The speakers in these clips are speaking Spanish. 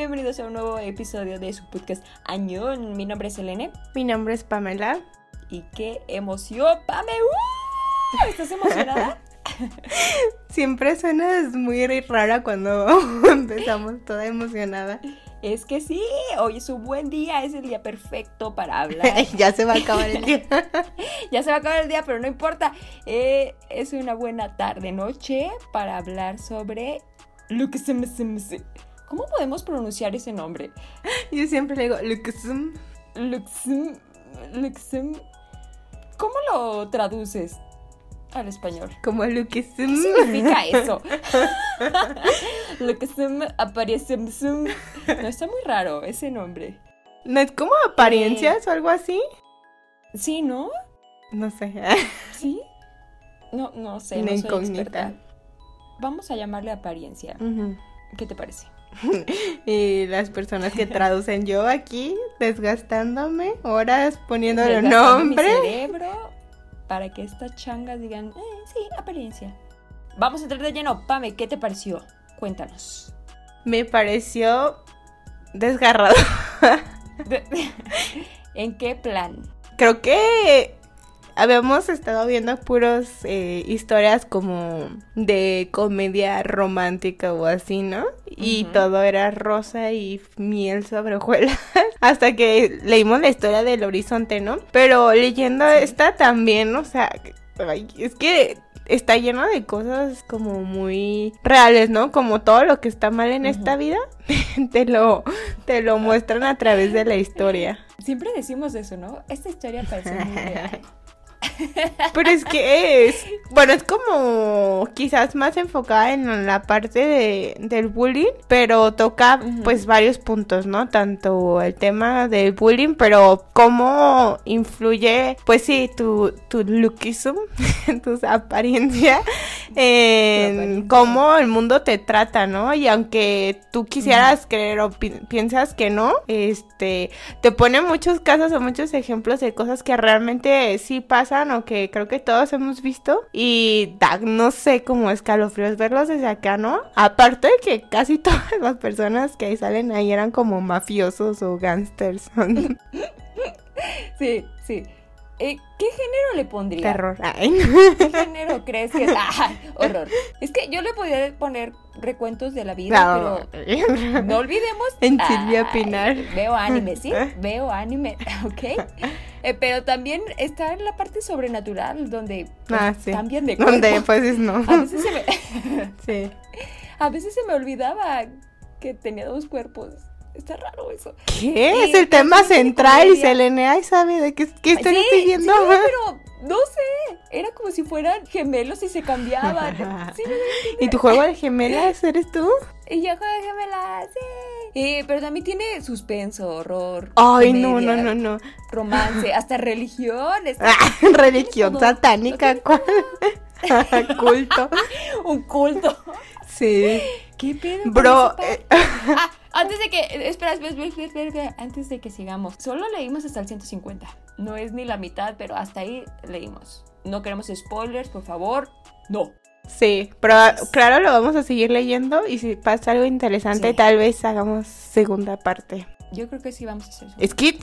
bienvenidos a un nuevo episodio de su podcast Añón. Mi nombre es Elene. Mi nombre es Pamela. Y qué emoción, Pame. ¡Uh! ¿Estás emocionada? Siempre suenas muy rara cuando empezamos toda emocionada. Es que sí, hoy es un buen día, es el día perfecto para hablar. ya se va a acabar el día. ya se va a acabar el día, pero no importa. Eh, es una buena tarde, noche para hablar sobre lo que se me, se me, se... ¿Cómo podemos pronunciar ese nombre? Yo siempre le digo Luxum. Luxum. Luxum. ¿Cómo lo traduces al español? Como Luxum. ¿Qué significa eso? Luxum aparece. No, está muy raro ese nombre. ¿No es como apariencias o algo así? Sí, ¿no? No sé. ¿Sí? No, no sé. Una no soy incógnita. experta. Vamos a llamarle apariencia. ¿Qué te parece? y las personas que traducen yo aquí desgastándome horas poniendo el Desgastando nombre. Mi cerebro para que estas changas digan, eh, sí, apariencia. Vamos a entrar de lleno. Pame, ¿qué te pareció? Cuéntanos. Me pareció desgarrado. ¿En qué plan? Creo que habíamos estado viendo puros eh, historias como de comedia romántica o así, ¿no? Y todo era rosa y miel sobre hojuelas. Hasta que leímos la historia del horizonte, ¿no? Pero leyendo Sí. esta también, o sea, es que está lleno de cosas como muy reales, ¿no? Como todo lo que está mal en esta vida, te lo, te lo muestran a través de la historia. Siempre decimos eso, ¿no? Esta historia parece muy real. Pero es que es, bueno, es como quizás más enfocada en la parte de, del bullying, pero toca pues varios puntos, ¿no? Tanto el tema del bullying, pero cómo influye, pues sí, tu, tu lookism, tu apariencia, en apariencia. cómo el mundo te trata, ¿no? Y aunque tú quisieras creer o pi- piensas que no, este, te pone muchos casos o muchos ejemplos de cosas que realmente sí pasan o que creo que todos hemos visto y da, no sé, como escalofríos verlos desde acá, ¿no? Aparte de que casi todas las personas que salen ahí eran como mafiosos o gangsters, Sí, sí. Eh, ¿Qué género le pondría? terror. Ay. ¿Qué género crees que es? ¡Ah! Horror. Es que yo le podría poner recuentos de la vida, No. pero no olvidemos. En Silvia Pinar. Veo anime, ¿sí? Veo anime, ¿ok? Eh, pero también está en la parte sobrenatural, donde pues, Ah, sí. cambian de cuerpo. Donde pues no. A veces, se me, Sí. a veces se me olvidaba que tenía dos cuerpos. Está raro eso. ¿Qué? Y es el tema central y. Selene ay sabe de qué, qué Sí, estoy sí, pero no sé. Era como si fueran gemelos y se cambiaban. Sí. ¿Y tu juego de gemelas eres tú? Y yo juego de gemelas, sí. Eh, pero también tiene suspenso, horror. Ay, no, comedia, no, no, no. Romance, hasta religión. Ah, religión satánica. Culto. Un culto. Sí. ¿Qué pedo? Bro, eh? Ah, antes de que. Espera, espera, espera, espera, espera, espera, Antes de que sigamos. Solo leímos hasta el 150. No es ni la mitad, pero hasta ahí leímos. No queremos spoilers, por favor. No. Sí, pero claro, lo vamos a seguir leyendo y si pasa algo interesante, Sí. tal vez hagamos segunda parte. Yo creo que sí vamos a hacer eso. Es que,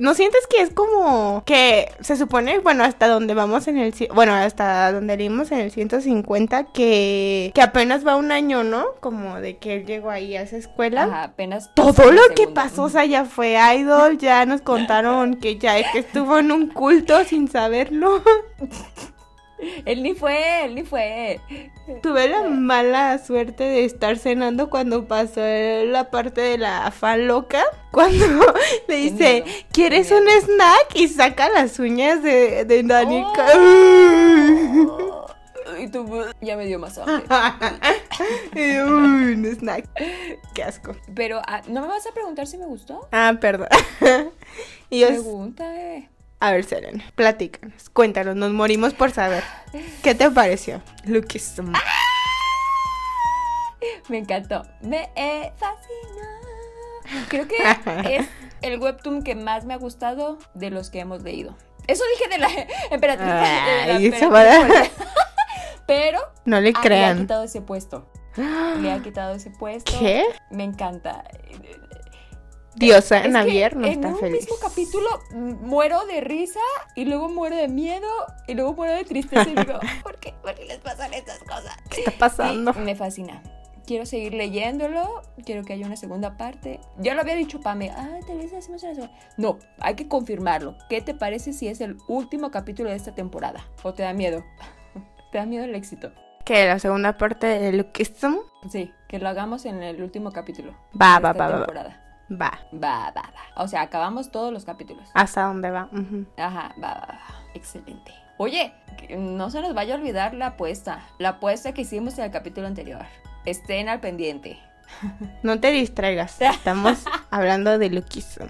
¿no sientes que es como que se supone, bueno, hasta donde vamos en el, bueno, hasta donde leímos en el 150, que, que apenas va un año, ¿no? Como de que él llegó ahí a esa escuela. Ajá, apenas. Todo lo que pasó, o sea, ya fue idol, ya nos contaron que ya que estuvo en un culto sin saberlo. Él ni fue, él ni fue. Tuve la mala suerte de estar cenando cuando pasó la parte de la fan loca. Cuando le dice, ¿quieres un snack? Y saca las uñas de, de Danica. Oh. Y tú, ya me dio más hambre. Y, uy, un snack. Qué asco. Pero, ah, ¿no me vas a preguntar si me gustó? Ah, perdón. y yo, Pregúntame. A ver, Selena, platícanos. Cuéntanos, nos morimos por saber. ¿Qué te pareció? Lucas. Me encantó. Me eh, fascinó. Creo que es el webtoon que más me ha gustado de los que hemos leído. Eso dije de la emperatriz. de la pero No le ah, le ha crean. quitado ese puesto. Le ha quitado ese puesto. ¿Qué? Me encanta. Diosa Es que Navier no en está un feliz. mismo capítulo muero de risa y luego muero de miedo y luego muero de tristeza y digo, ¿por qué? ¿Por qué les pasan estas cosas? ¿Qué está pasando? Y me fascina. Quiero seguir leyéndolo, quiero que haya una segunda parte. Ya lo había dicho Pame, ah, tal vez hacemos una segunda. No, hay que confirmarlo. ¿Qué te parece si es el último capítulo de esta temporada? ¿O te da miedo? ¿Te da miedo el éxito? Que la segunda parte de Lookism Sí, que lo hagamos en el último capítulo. Va, de va, esta va, va, va. Va. Va, va, va. O sea, acabamos todos los capítulos. ¿Hasta dónde va? Ajá, va, va, va. Excelente. Oye, no se nos vaya a olvidar la apuesta. La apuesta que hicimos en el capítulo anterior. Estén al pendiente. No te distraigas. Estamos hablando de Lookism.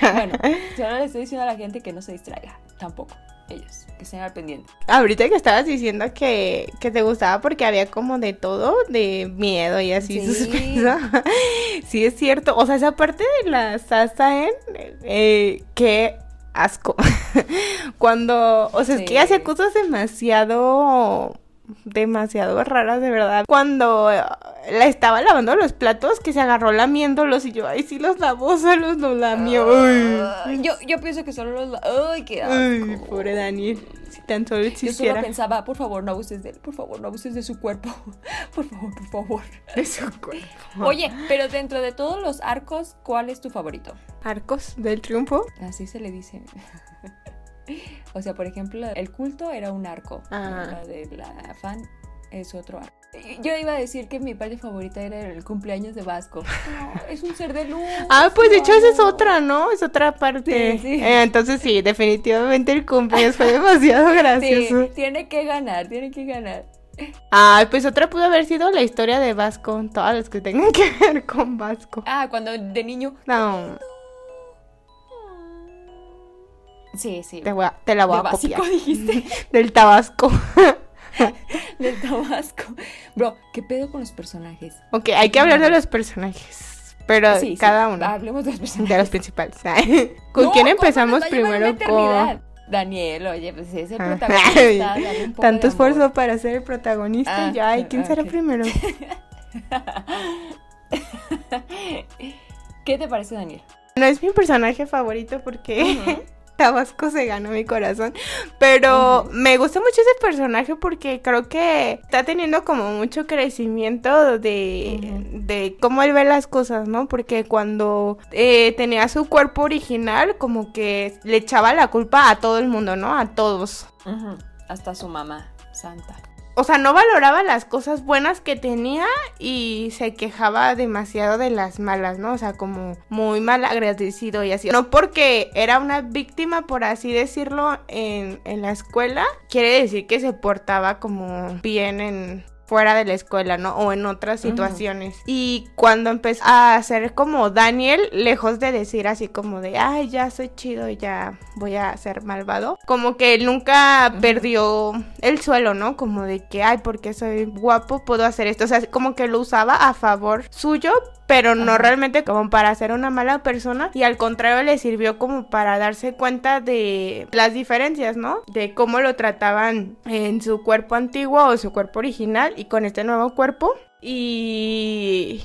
Bueno, solo le estoy diciendo a la gente que no se distraiga. Tampoco. Ellos, que estén al pendiente. Ahorita que estabas diciendo que, que te gustaba porque había como de todo, de miedo y así Sí. sí, es cierto. O sea, esa parte de la Sasaen, eh, qué asco. Cuando, o sea, es que Sí. hacía cosas demasiado demasiado raras de verdad. Cuando eh, la estaba lavando los platos, que se agarró lamiéndolos y yo, ay, sí los lavó, solo los lamió. Ay, yo, yo pienso que solo los... ¡Ay, qué asco! Uy, pobre Daniel. Si tan solo Yo solo existiera pensaba, por favor, no abuses de él. Por favor, no abuses de su cuerpo. Por favor, por favor. de su cuerpo. Oye, pero dentro de todos los arcos, ¿cuál es tu favorito? Arcos del triunfo. Así se le dice. O sea, por ejemplo, el culto era un arco. Ah. La de la fan es otro arco. Yo iba a decir que mi parte favorita era el cumpleaños de Vasco. No, es un ser de luz. Ah, pues de hecho esa es otra, ¿no? Es otra parte. Sí, sí. Eh, entonces sí, definitivamente el cumpleaños fue demasiado Sí, gracioso. tiene que ganar, tiene que ganar. Ay, pues otra pudo haber sido la historia de Vasco, todas las que tengan que ver con Vasco. Ah, cuando de niño. No, Sí, sí. te, voy a- te la voy De a copiar. dijiste. Del Tabasco. Del Tabasco. Bro, ¿qué pedo con los personajes? ok, hay que hablar de los personajes, pero Sí, sí, cada uno. Hablemos de los personajes. De los principales. ¿Con No, quién ¿cómo empezamos primero? Daniel, oye, pues es el Ah. protagonista. dale un poco Tanto de esfuerzo para ser el protagonista. Ah, y ya, ¿y quién será ok. primero? ¿Qué te parece, Daniel? No es mi personaje favorito porque Tabasco se ganó mi corazón. Pero me gusta mucho ese personaje porque creo que está teniendo como mucho crecimiento de, de cómo él ve las cosas, ¿no? Porque cuando eh, tenía su cuerpo original, como que le echaba la culpa a todo el mundo, ¿no? A todos. Hasta su mamá, Santa. O sea, no valoraba las cosas buenas que tenía y se quejaba demasiado de las malas, ¿no? O sea, como muy mal agradecido y así. No porque era una víctima, por así decirlo, en, en la escuela, quiere decir que se portaba como bien en fuera de la escuela, ¿no? O en otras situaciones. Y cuando empezó a ser como Daniel, lejos de decir así como de, ay, ya soy chido, ya voy a ser malvado, como que él nunca perdió el suelo, ¿no? Como de que, ay, porque soy guapo, puedo hacer esto. O sea, como que lo usaba a favor suyo, pero no realmente como para ser una mala persona. Y al contrario, le sirvió como para darse cuenta de las diferencias, ¿no? De cómo lo trataban en su cuerpo antiguo o su cuerpo original y con este nuevo cuerpo. Y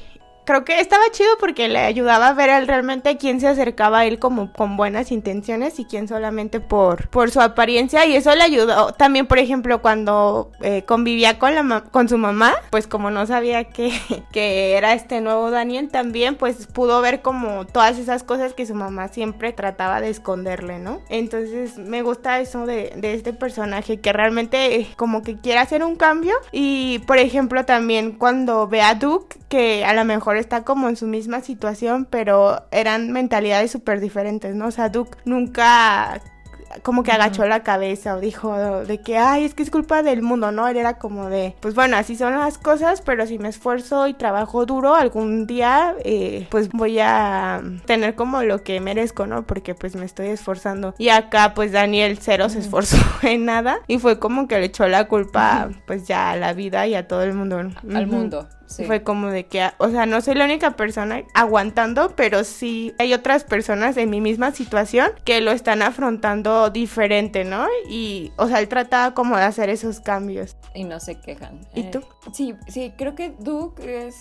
creo que estaba chido porque le ayudaba a ver él realmente quién se acercaba a él como con buenas intenciones y quién solamente por, por su apariencia. Y eso le ayudó. También por ejemplo cuando eh, convivía con, la con su mamá pues como no sabía que, que era este nuevo Daniel también pues pudo ver como todas esas cosas que su mamá siempre trataba de esconderle ¿no? Entonces me gusta eso de, de este personaje que realmente eh, como que quiere hacer un cambio. Y por ejemplo también cuando ve a Duke que a lo mejor está como en su misma situación pero eran mentalidades súper diferentes, ¿no? O sea, Duke nunca como que agachó la cabeza o dijo de que, ay, es que es culpa del mundo, ¿no? Él era como de, pues bueno, así son las cosas, pero si me esfuerzo y trabajo duro, algún día, eh, pues voy a tener como lo que merezco, ¿no? Porque pues me estoy esforzando. Y acá, pues Daniel cero se esforzó en nada y fue como que le echó la culpa, pues ya a la vida y a todo el mundo. Al mundo. Sí. Fue como de que, o sea, no soy la única persona aguantando, pero sí hay otras personas en mi misma situación que lo están afrontando diferente, ¿no? Y, o sea, él trataba como de hacer esos cambios. Y no se quejan. ¿Y Eh, tú? Sí, sí, creo que Duke es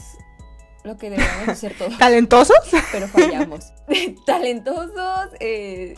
lo que deberíamos hacer todos, ¿Talentosos? pero fallamos. Talentosos, eh,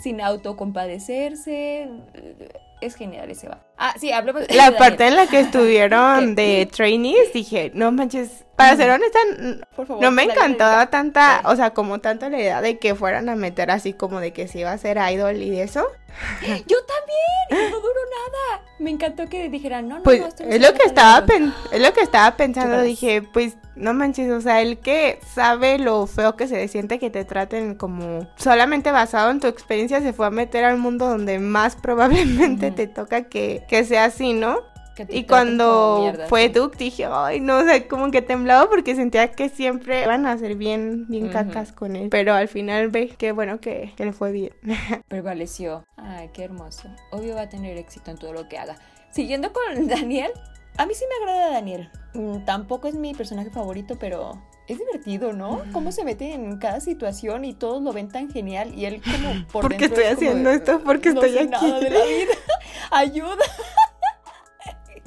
sin autocompadecerse. eh, Es genial ese va. Ah, sí, hablemos de La parte en la que estuvieron de trainees, dije, no manches, para ser honesta, n- Por favor, no me encantaba tanta, Sí. o sea, como tanto la idea de que fueran a meter así como de que se iba a ser idol y eso. Yo también, no duró nada. Me encantó que dijeran, no, no, Pues no, esto no es lo que estaba pen- es lo que estaba pensando, dije, pues no manches, o sea, el que sabe lo feo que se siente que te traten como solamente basado en tu experiencia se fue a meter al mundo donde más probablemente te toca que, que sea así, ¿no? Que Y cuando fue. Duke dije, ay, no, o sea, como que temblaba porque sentía que siempre iban a ser bien, bien cacas con él. Pero al final ve, qué bueno que, que le fue bien. prevaleció. Ay, qué hermoso. Obvio va a tener éxito en todo lo que haga. Siguiendo con Daniel, a mí sí me agrada Daniel. Mm, Tampoco es mi personaje favorito, pero es divertido, ¿no? Cómo se mete en cada situación y todos lo ven tan genial y él como por ¿Por qué dentro estoy es haciendo esto? ¿Por qué "No estoy sé aquí?" nada de la vida. Ayuda.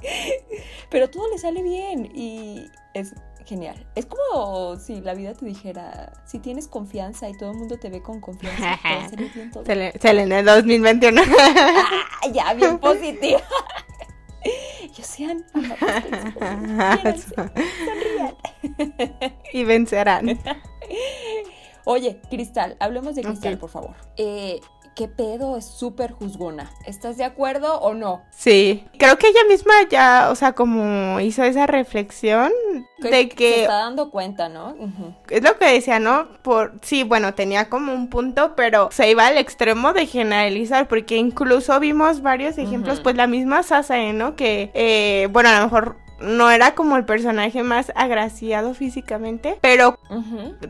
pero todo le sale bien y es genial. Es como si la vida te dijera, si tienes confianza y todo el mundo te ve con confianza, te va a salir bien todo. Sele- Selena 2021. Ah, ya, bien positiva. Yo sean y vencerán. Oye, Cristal, hablemos de Cristal, por favor. Eh, ¿Qué pedo es súper juzgona? ¿Estás de acuerdo o no? Sí, creo que ella misma ya, o sea, como hizo esa reflexión de Se que está dando cuenta, ¿no? Es lo que decía, ¿no? Por sí, bueno, tenía como un punto, pero se iba al extremo de generalizar, porque incluso vimos varios ejemplos, pues la misma Sasae, ¿no? Que, eh, bueno, a lo mejor no era como el personaje más agraciado físicamente, pero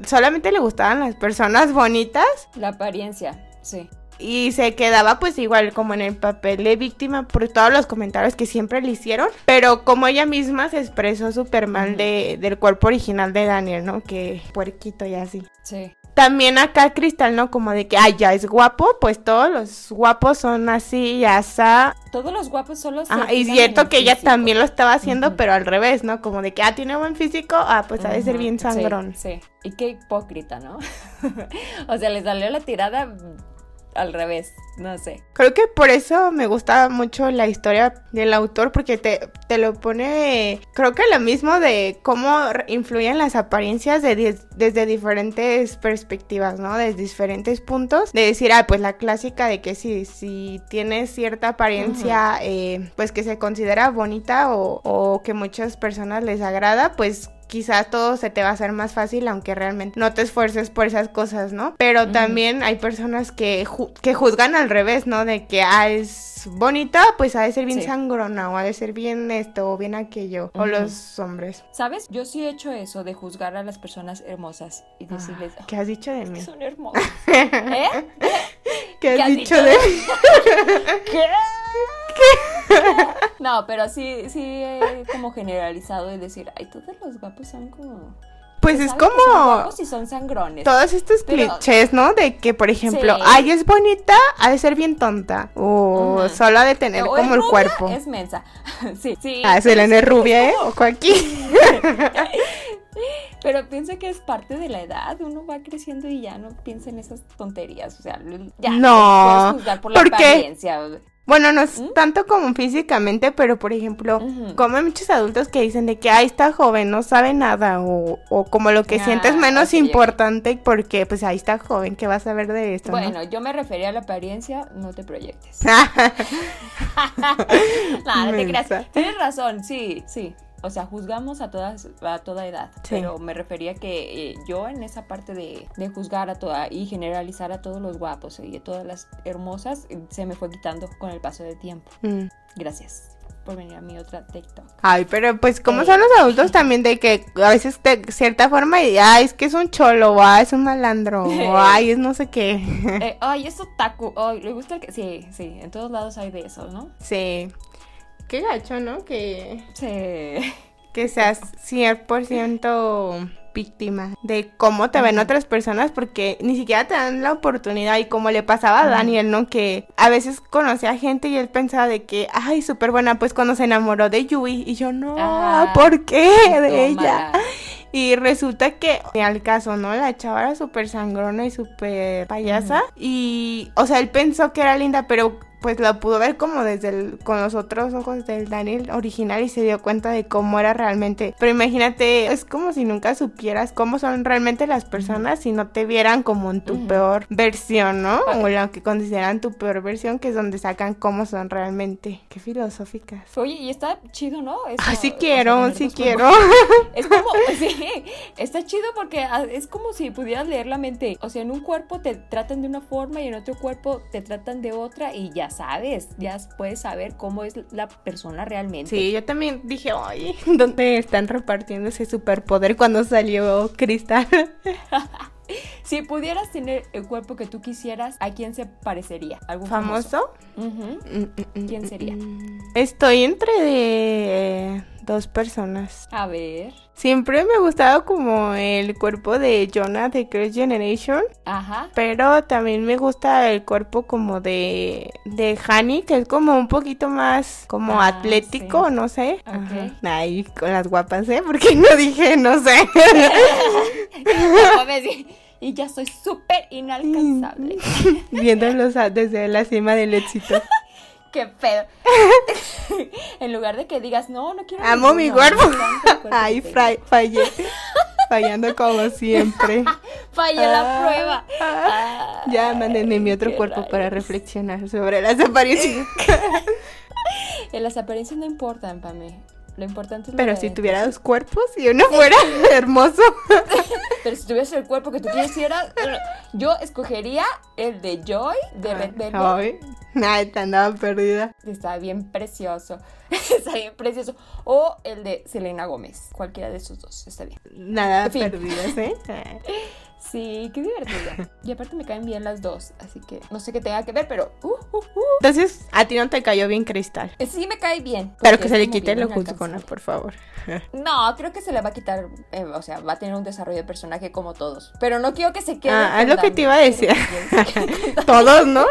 solamente le gustaban las personas bonitas La apariencia, sí. Y se quedaba pues igual como en el papel de víctima por todos los comentarios que siempre le hicieron, pero como ella misma se expresó súper mal de, del cuerpo original de Daniel, ¿no? Que puerquito y así. Sí. También acá Cristal, ¿no? Como de que, ay, ya es guapo, pues todos los guapos son así y asá. Todos los guapos solo se Ajá, y cierto el que ella también lo estaba haciendo, pero al revés, ¿no? Como de que, ah, tiene buen físico, ah, pues ha de ser bien sí, sangrón. Sí, Y qué hipócrita, ¿no? o sea, le salió la tirada al revés, no sé. Creo que por eso me gusta mucho la historia del autor, porque te, te lo pone, creo que lo mismo de cómo influyen las apariencias de desde diferentes perspectivas, ¿no? Desde diferentes puntos. De decir, ah, pues la clásica de que si, si tienes cierta apariencia, eh, pues que se considera bonita o, o que muchas personas les agrada, pues quizás todo se te va a hacer más fácil aunque realmente no te esfuerces por esas cosas, ¿no? Pero también hay personas que, ju- que juzgan al revés, ¿no? De que, ah, es bonita, pues ha de ser bien Sí. sangrona o ha de ser bien esto o bien aquello. O los hombres. ¿Sabes? Yo sí he hecho eso de juzgar a las personas hermosas y decirles, Ah, ¿Qué has dicho de "Es mí? que son hermosas. ¿Eh? ¿Qué has, ¿Qué has dicho, dicho de mí? ¿Qué? No, pero sí, sí he como generalizado y decir, ay, todos los guapos son como... Pues se es son como guapos y son sangrones. todos estos Pero- clichés, ¿no? De que, por ejemplo, Sí. ay, es bonita, ha de ser bien tonta. O solo ha de tener O como el rubia, cuerpo. Es mensa. sí, sí. Ah, Selena es rubia, ¿eh? Ojo aquí. Pero piensa que es parte de la edad. Uno va creciendo y ya no piensa en esas tonterías. O sea, ya No, puedes juzgar por la ¿por qué? apariencia. Bueno, no es ¿Mm? tanto como físicamente, pero por ejemplo, como hay muchos adultos que dicen de que, ay, está joven, no sabe nada, o, o como lo que sientes menos importante porque, pues, ahí está joven, ¿qué vas a ver de esto? no? Bueno, yo me refería a la apariencia, no te proyectes. No, no te creas. Tienes razón, sí, sí. O sea, juzgamos a todas a toda edad, Sí. pero me refería que eh, yo en esa parte de, de juzgar a toda y generalizar a todos los guapos y a todas las hermosas se me fue quitando con el paso del tiempo. Mm. Gracias por venir a mi otra TikTok. Ay, pero pues como Eh. son los adultos también de que a veces de cierta forma, y, ay, es que es un cholo, o ay, es un malandro, o ay, es no sé qué. Eh, ay, es otaku. Ay, le gusta el que. Sí, sí, en todos lados hay de eso, ¿no? sí. Qué gacho, ¿no? Que Sí. que seas 100% víctima de cómo te ven otras personas porque ni siquiera te dan la oportunidad y como le pasaba a Daniel, ¿no? Que a veces conocía gente y él pensaba de que, ay, súper buena, pues cuando se enamoró de Yui y yo no, Ah, ¿por qué de ella? Y resulta que, al caso, ¿no? La chava era súper sangrona y súper payasa. Y, o sea, él pensó que era linda, pero pues la pudo ver como desde el, con los otros ojos del Daniel original y se dio cuenta de cómo era realmente. Pero imagínate, es como si nunca supieras cómo son realmente las personas si no te vieran como en tu peor versión, ¿no? Ah. O lo que consideran tu peor versión, que es donde sacan cómo son realmente. Qué filosóficas. Oye, y está chido, ¿no? Eso, Así o sea, quiero, sí quiero. Es como, sí, está chido porque ah, es como si pudieras leer la mente. O sea, en un cuerpo te tratan de una forma y en otro cuerpo te tratan de otra y ya sabes, ya puedes saber cómo es la persona realmente. Sí, yo también dije, oye, ¿dónde están repartiendo ese superpoder cuando salió Cristal? Si pudieras tener el cuerpo que tú quisieras, ¿a quién se parecería? ¿Algún famoso? ¿Famoso? Ujú. Mm, mm, ¿Quién mm, sería? mm. Estoy entre de dos personas. A ver. Siempre me ha gustado como el cuerpo de Jonah de Girls' Generation, Ajá. pero también me gusta el cuerpo como de de Hani, que es como un poquito más como Ah, atlético, sí. no sé. Ok. Ajá. Ay, con las guapas, ¿eh? Porque no dije, no sé. Y ya soy súper inalcanzable. Viéndolos desde la cima del éxito. Qué pedo. en lugar de que digas, no, no quiero. Amo mi cuerpo. Ay, fallé. Fallando como siempre. Fallé la Ah, prueba. ah. Ya mándenme mi otro cuerpo para reflexionar sobre las apariencias. Las apariencias no importan para mí. Lo importante es Pero de si tuviera dos cuerpos y uno fuera hermoso. Pero si tuvieras el cuerpo que tú quisieras, yo escogería el de Joy de Red Velvet. Ay, nada, te andaba perdida. Está bien precioso. Está bien precioso. O el de Selena Gómez. Cualquiera de esos dos. Está bien. Nada En fin. perdidas, ¿eh? Sí, qué divertido. Y aparte me caen bien las dos. Así que no sé qué tenga que ver, pero. uh, uh, uh. Entonces, a ti no te cayó bien Cristal. Eh, Sí me cae bien. Pero que se le quite lo juzgona, por favor. No, creo que se le va a quitar. eh, o sea, va a tener un desarrollo de personaje como todos. Pero no quiero que se quede. Ah, es lo que te iba a decir. Todos, ¿no?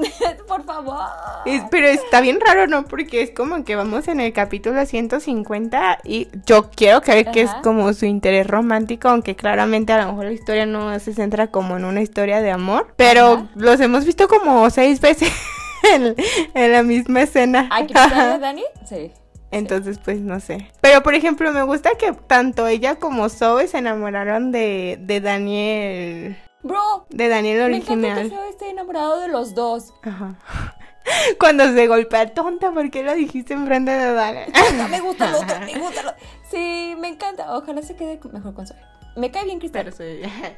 Por favor. Es- pero está bien raro, ¿no? Porque es como que vamos en el capítulo 150 y yo quiero creer que es Ajá. como su interés romántico, aunque claramente a lo mejor la historia no se centra como en una historia de amor. Pero Ajá. los hemos visto como seis veces en, en la misma escena. ¿A Cristal y Dani? Sí. Entonces, pues no sé. Pero por ejemplo, me gusta que tanto ella como Zoe se enamoraron de, de Daniel. Bro, De Daniel me encanta que original. Esté enamorado de los dos. Ajá. Cuando se golpea tonta, ¿por qué lo dijiste enfrente de Daniel? No, me gusta el otro, me gusta el otro. Sí, me encanta. Ojalá se quede mejor con Zoe. Me cae bien Cristal,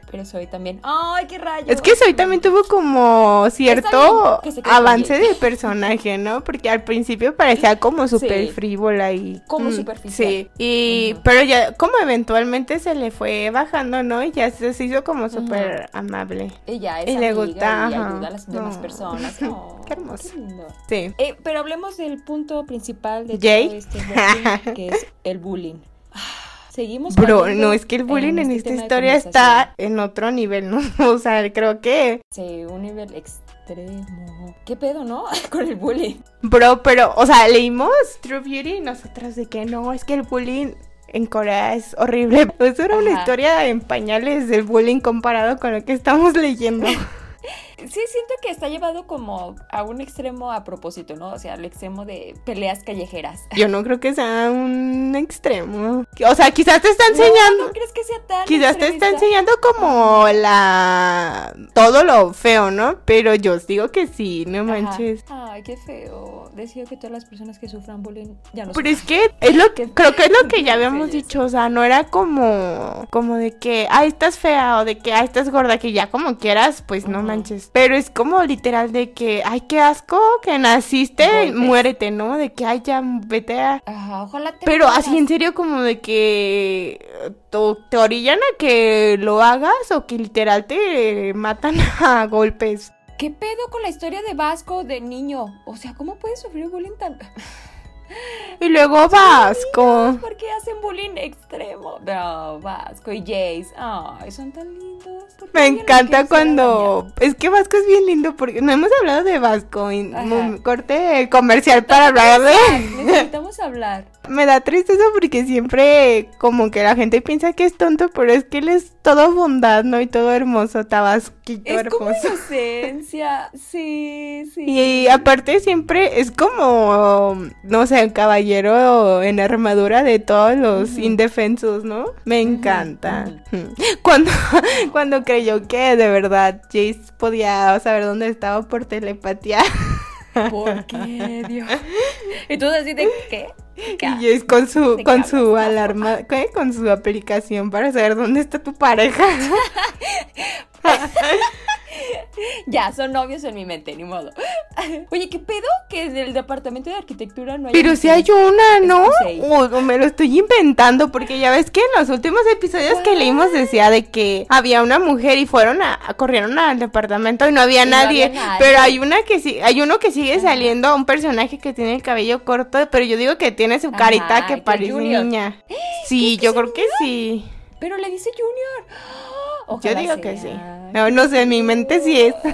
pero Zoe también. ¡Ay, qué rayos! Es que Zoe también tuvo como cierto avance de personaje, ¿no? Porque al principio parecía como súper Sí. frívola y... Como mm, superficial. Sí, y... Pero ya como eventualmente se le fue bajando, ¿no? Y ya se, hizo como súper amable. Ella es Y le gusta, y ajá. ayuda a las demás personas. Oh, Qué hermoso. lindo. Sí. Eh, pero hablemos del punto principal de Jay. todo este bullying, que es el bullying. Seguimos Bro, no, es que el bullying en, este esta historia está en otro nivel, ¿no? O sea, creo que... Sí, un nivel extremo. ¿Qué pedo, no? Con el bullying. Bro, pero, o sea, leímos True Beauty y nosotras de que no, es que el bullying en Corea es horrible. Pues era una historia en pañales del bullying comparado con lo que estamos leyendo. Sí, siento que está llevado como a un extremo a propósito, ¿no? O sea, al extremo de peleas callejeras. Yo no creo que sea un extremo. O sea, quizás te está enseñando... ¿No, crees que sea tan Quizás te está enseñando como la... todo lo feo, ¿no? Pero yo os digo que sí, no Ajá. manches. Ay, qué feo. Deseo que todas las personas que sufran bullying ya no Pero sufran. es que es lo que creo que es lo que ya habíamos dicho, o sea, no era como como de que ay, estás fea o de que ay, estás gorda, que ya como quieras, pues no manches. Pero es como literal de que ay, qué asco que naciste, Golpes. muérete, ¿no? De que ay, ya vete a Ajá, ojalá te pero mueras. así en serio como de que te orillan a que lo hagas o que literal te matan a golpes. ¿Qué pedo con la historia de Vasco de niño? O sea, ¿cómo puedes sufrir bullying tan...? Y luego Vasco. ¿Por qué hacen bullying extremo? No, Vasco y Jace. Ay, son tan lindos. ¿Por qué Me encanta cuando... Es que Vasco es bien lindo porque no hemos hablado de Vasco. mu- corte comercial para hablar de... Necesitamos hablar. Me da tristeza porque siempre como que la gente piensa que es tonto, pero es que él es todo bondad, ¿no? Y todo hermoso, tabasquito Es como hermoso. inocencia. Sí, sí. Y aparte siempre es como, no sé, caballero en armadura de todos los indefensos, ¿no? Me encanta. Cuando, cuando creyó que de verdad Jace podía saber dónde estaba por telepatía. ¿Por qué, Dios? Y tú así de qué? ¿Qué? Y Jace con su, ¿De qué con su alarma, ¿qué? con su aplicación para saber dónde está tu pareja. Ya, son novios en mi mente, ni modo. Oye, ¿qué pedo? Que en el departamento de arquitectura no hay. Pero si hay una, ¿no? O, o me lo estoy inventando, porque ya ves que en los últimos episodios que leímos decía de que había una mujer y fueron a, a- corrieron al departamento y no había Y no nadie. había nadie. Pero hay una que sí, hay uno que sigue saliendo, un personaje que tiene el cabello corto, pero yo digo que tiene su Ajá, carita que parece niña. Sí, yo creo que sí. Pero le dice Junior. Yo digo que sí. No, no sé, en mi mente sí es.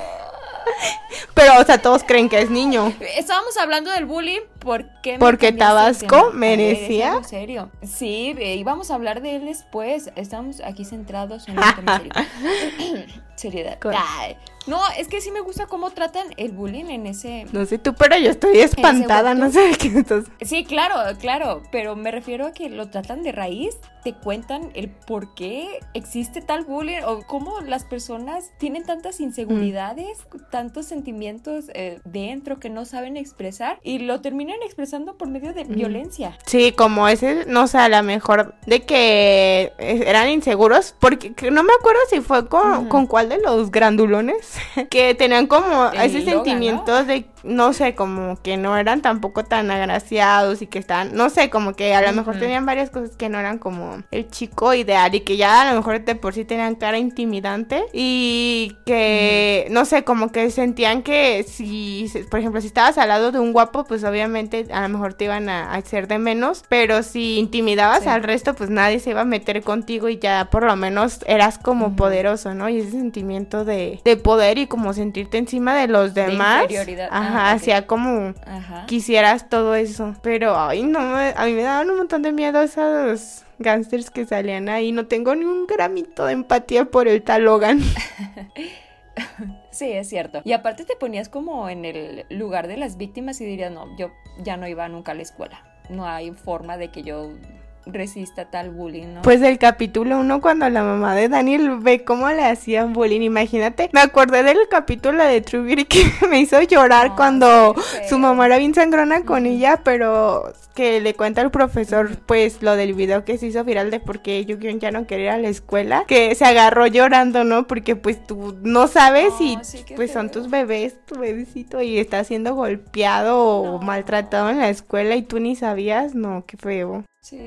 Pero, o sea, todos creen que es niño. Estábamos hablando del bullying porque Porque Tabasco merecía. serio. Sí, eh, íbamos a hablar de él después. Estamos aquí centrados en. Seriedad. Ay, No, es que sí me gusta cómo tratan el bullying en ese No sé tú, pero yo estoy espantada, no sé de qué estás. Sí, claro, claro, pero me refiero a que lo tratan de raíz, te cuentan el por qué existe tal bullying o cómo las personas tienen tantas inseguridades, tantos sentimientos eh, dentro que no saben expresar y lo terminan expresando por medio de violencia. Sí, como ese, no sé, a lo mejor de que eh, eran inseguros, porque que no me acuerdo si fue con, con cuál de los grandulones, que tenían como El ese Logan, sentimiento de, no sé, como que no eran tampoco tan agraciados y que estaban, no sé, como que a lo mejor tenían varias cosas que no eran como el chico ideal y que ya a lo mejor de por sí tenían cara intimidante y que, no sé, como que sentían que si, por ejemplo, si estabas al lado de un guapo, pues obviamente a lo mejor te iban a, a hacer de menos, pero si intimidabas Sí. al resto, pues nadie se iba a meter contigo y ya por lo menos eras como poderoso, ¿no? Y ese sentimiento de, de poder y como sentirte encima de los De demás. inferioridad. Ajá, Hacía como Ajá. quisieras todo eso. Pero, ay, no, a mí me daban un montón de miedo esos gangsters que salían ahí. No tengo ni un gramito de empatía por el tal Logan. Sí, es cierto. Y aparte te ponías como en el lugar de las víctimas y dirías, no, yo ya no iba nunca a la escuela. No hay forma de que yo resista tal bullying, ¿no? Pues del capítulo 1 cuando la mamá de Daniel ve cómo le hacían bullying, imagínate. Me acordé del capítulo de True Beauty que me hizo llorar Ay, cuando su mamá era bien sangrona con ella, pero que le cuenta al profesor pues lo del video que se hizo viral de por qué Yukion ya no quería ir a la escuela, que se agarró llorando, ¿no? Porque pues tú no sabes si No, sí, qué pues son tus bebés, tu bebecito y está siendo golpeado o maltratado en la escuela y tú ni sabías, no, qué feo. Sí,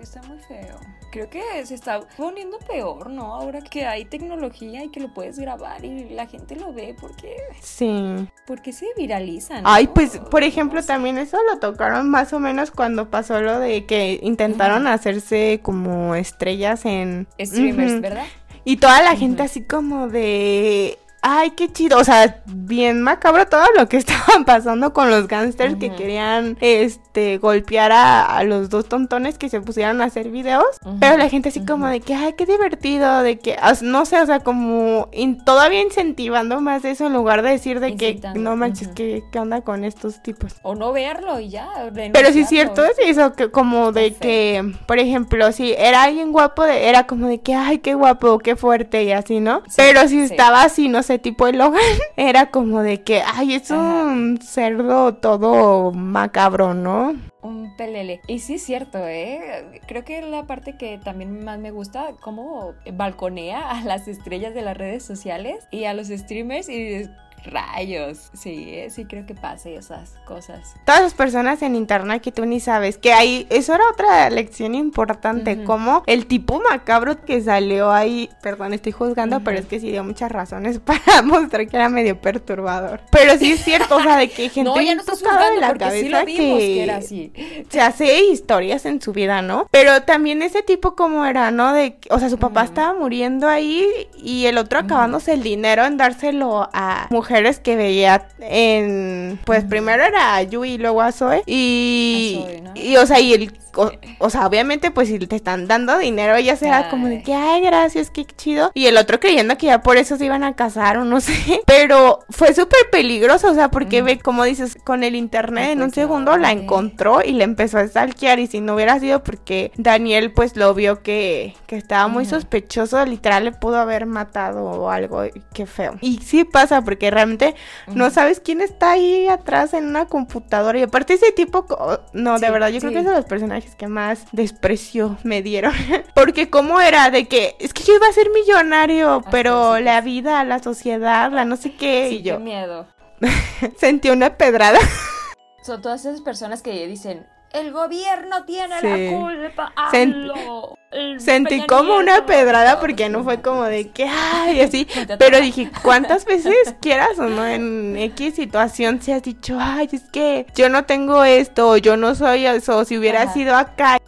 está muy feo. Creo que se está poniendo peor, ¿no? Ahora que hay tecnología y que lo puedes grabar y la gente lo ve, ¿por qué? Sí. ¿Por qué se viralizan? Ay, pues, por ejemplo, también eso lo tocaron más o menos cuando pasó lo de que intentaron hacerse como estrellas en... Streamers. ¿verdad? Y toda la gente así como de... Ay, qué chido. O sea, bien macabro todo lo que estaban pasando con los gángsters que querían este golpear a, a los dos tontones que se pusieron a hacer videos. Pero la gente así como de que, ay, qué divertido, de que, no sé, o sea, como todavía incentivando más eso en lugar de decir de que, no manches, ujú. ¿qué, ¿qué onda con estos tipos? O no verlo y ya. Pero sí es cierto, es eso, que como de que, por ejemplo, si era alguien guapo, de- era como de que, ay, qué guapo, qué fuerte y así, ¿no? Sí, Pero si sí. estaba así, no sé, tipo el Logan, era como de que, ay, es Ajá. un cerdo todo macabro, ¿no? Un pelele. Y sí es cierto, ¿eh? Creo que la parte que también más me gusta, cómo balconea a las estrellas de las redes sociales y a los streamers y Rayos. Sí, eh, sí creo que pase esas cosas. Todas las personas en internet que tú ni sabes, que ahí, eso era otra lección importante, como el tipo macabro que salió ahí, perdón, estoy juzgando, pero es que sí dio muchas razones para mostrar que era medio perturbador. Pero sí es cierto, o sea, de que hay gente no, ya no estás de la porque sí lo cabeza vimos que... que era así. se hace historias en su vida, ¿no? Pero también ese tipo como era, ¿no? De, o sea, su papá estaba muriendo ahí y el otro acabándose el dinero en dárselo a mujeres que veía en, pues primero era a Yui y luego a Zoe y, y o sea, y el, o, o sea, obviamente pues si te están dando dinero, ella será como de que, ay, gracias, qué chido. Y el otro creyendo que ya por eso se iban a casar o no sé. Pero fue súper peligroso, o sea, porque ve, como dices, con el internet Ay, en un segundo la encontró y le empezó a stalkear. Y si no hubiera sido porque Daniel pues lo vio que, que estaba muy sospechoso, literal le pudo haber matado o algo. Qué feo. Y sí pasa porque realmente no sabes quién está ahí atrás en una computadora. Y aparte ese tipo, no, de verdad, yo creo que es de los personajes que más desprecio me dieron. porque cómo era de que, es que yo iba a ser millonario, pero la vida, la sociedad, la no sé qué. Y yo qué miedo. sentí una pedrada. Son todas esas personas que dicen, el gobierno tiene Sí. la culpa. Hazlo, Sentí como una Nieto". pedrada porque no fue como de que, ay, así. Pero dije, ¿cuántas veces quieras o no en X situación se has dicho, ay, es que yo no tengo esto, yo no soy eso, si hubiera Ajá. sido acá,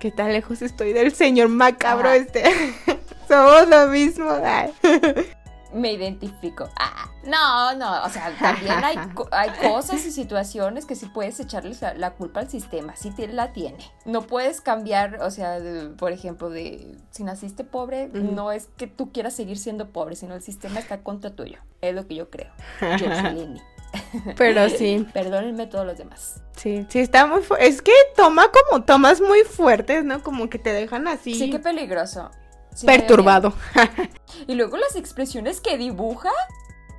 ¿qué tan lejos estoy del señor macabro Ajá. este? Somos lo mismo. ay. Me identifico. Ah, no, no, o sea, también hay, hay cosas y situaciones que sí puedes echarles la, la culpa al sistema, sí te- la tiene. No puedes cambiar, o sea, de- por ejemplo, de si naciste pobre, Ujú. no es que tú quieras seguir siendo pobre, sino el sistema está contra tuyo. Es lo que yo creo. Yo soy Lenny. Pero sí, Perdónenme todos los demás. sí, sí está muy Es que toma como tomas muy fuertes, ¿no? Como que te dejan así Sí, qué peligroso. Sí perturbado. Y luego las expresiones que dibuja.